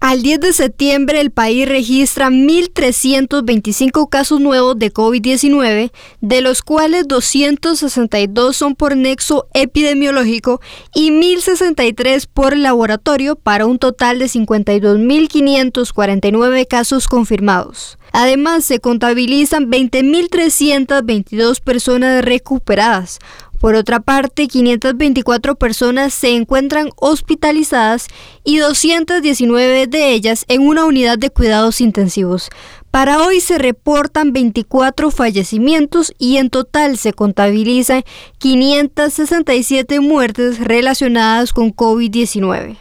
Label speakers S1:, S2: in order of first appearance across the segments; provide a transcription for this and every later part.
S1: Al 10 de septiembre el país registra 1.325 casos nuevos de COVID-19, de los cuales 262 son por nexo epidemiológico y 1.063 por laboratorio para un total de 52.549 casos confirmados. Además, se contabilizan 20.322 personas recuperadas, por otra parte, 524 personas se encuentran hospitalizadas y 219 de ellas en una unidad de cuidados intensivos. Para hoy se reportan 24 fallecimientos y en total se contabilizan 567 muertes relacionadas con COVID-19.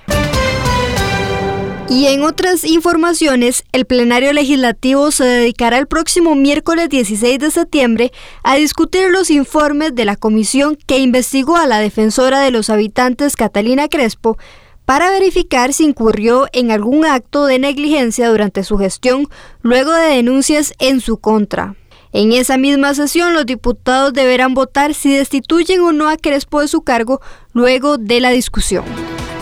S1: Y en otras informaciones, el plenario legislativo se dedicará el próximo miércoles 16 de septiembre a discutir los informes de la comisión que investigó a la defensora de los habitantes Catalina Crespo para verificar si incurrió en algún acto de negligencia durante su gestión luego de denuncias en su contra. En esa misma sesión, los diputados deberán votar si destituyen o no a Crespo de su cargo luego de la discusión.